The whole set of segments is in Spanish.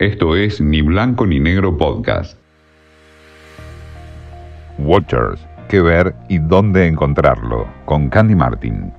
Esto es Ni Blanco ni Negro Podcast. Watchers, qué ver y dónde encontrarlo, con Candy Martin.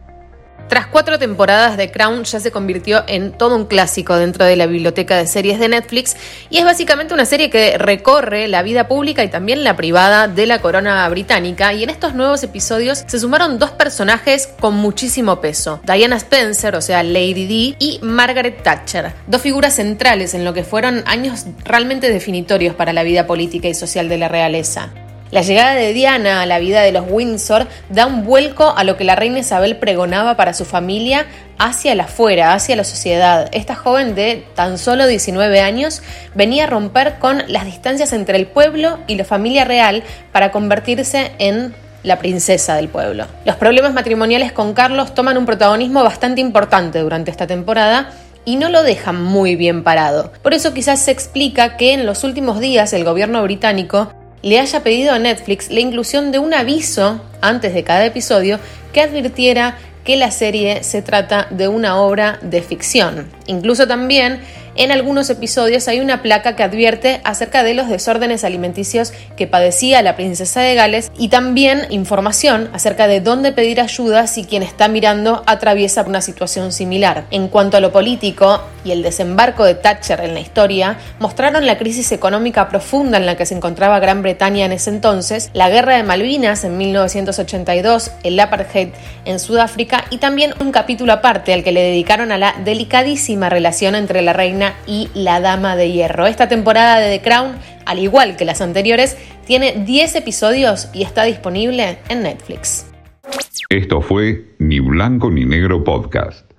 Tras cuatro temporadas de Crown ya se convirtió en todo un clásico dentro de la biblioteca de series de Netflix y es básicamente una serie que recorre la vida pública y también la privada de la corona británica y en estos nuevos episodios se sumaron dos personajes con muchísimo peso, Diana Spencer, o sea Lady D, y Margaret Thatcher, dos figuras centrales en lo que fueron años realmente definitorios para la vida política y social de la realeza. La llegada de Diana a la vida de los Windsor da un vuelco a lo que la reina Isabel pregonaba para su familia hacia la afuera, hacia la sociedad. Esta joven de tan solo 19 años venía a romper con las distancias entre el pueblo y la familia real para convertirse en la princesa del pueblo. Los problemas matrimoniales con Carlos toman un protagonismo bastante importante durante esta temporada y no lo dejan muy bien parado. Por eso quizás se explica que en los últimos días el gobierno británico le haya pedido a Netflix la inclusión de un aviso antes de cada episodio que advirtiera que la serie se trata de una obra de ficción. Incluso también en algunos episodios hay una placa que advierte acerca de los desórdenes alimenticios que padecía la princesa de Gales y también información acerca de dónde pedir ayuda si quien está mirando atraviesa una situación similar. En cuanto a lo político y el desembarco de Thatcher en la historia, mostraron la crisis económica profunda en la que se encontraba Gran Bretaña en ese entonces, la guerra de Malvinas en 1982, el apartheid en Sudáfrica y también un capítulo aparte al que le dedicaron a la delicadísima relación entre la reina y la Dama de Hierro. Esta temporada de The Crown, al igual que las anteriores, tiene 10 episodios y está disponible en Netflix. Esto fue Ni Blanco ni Negro Podcast.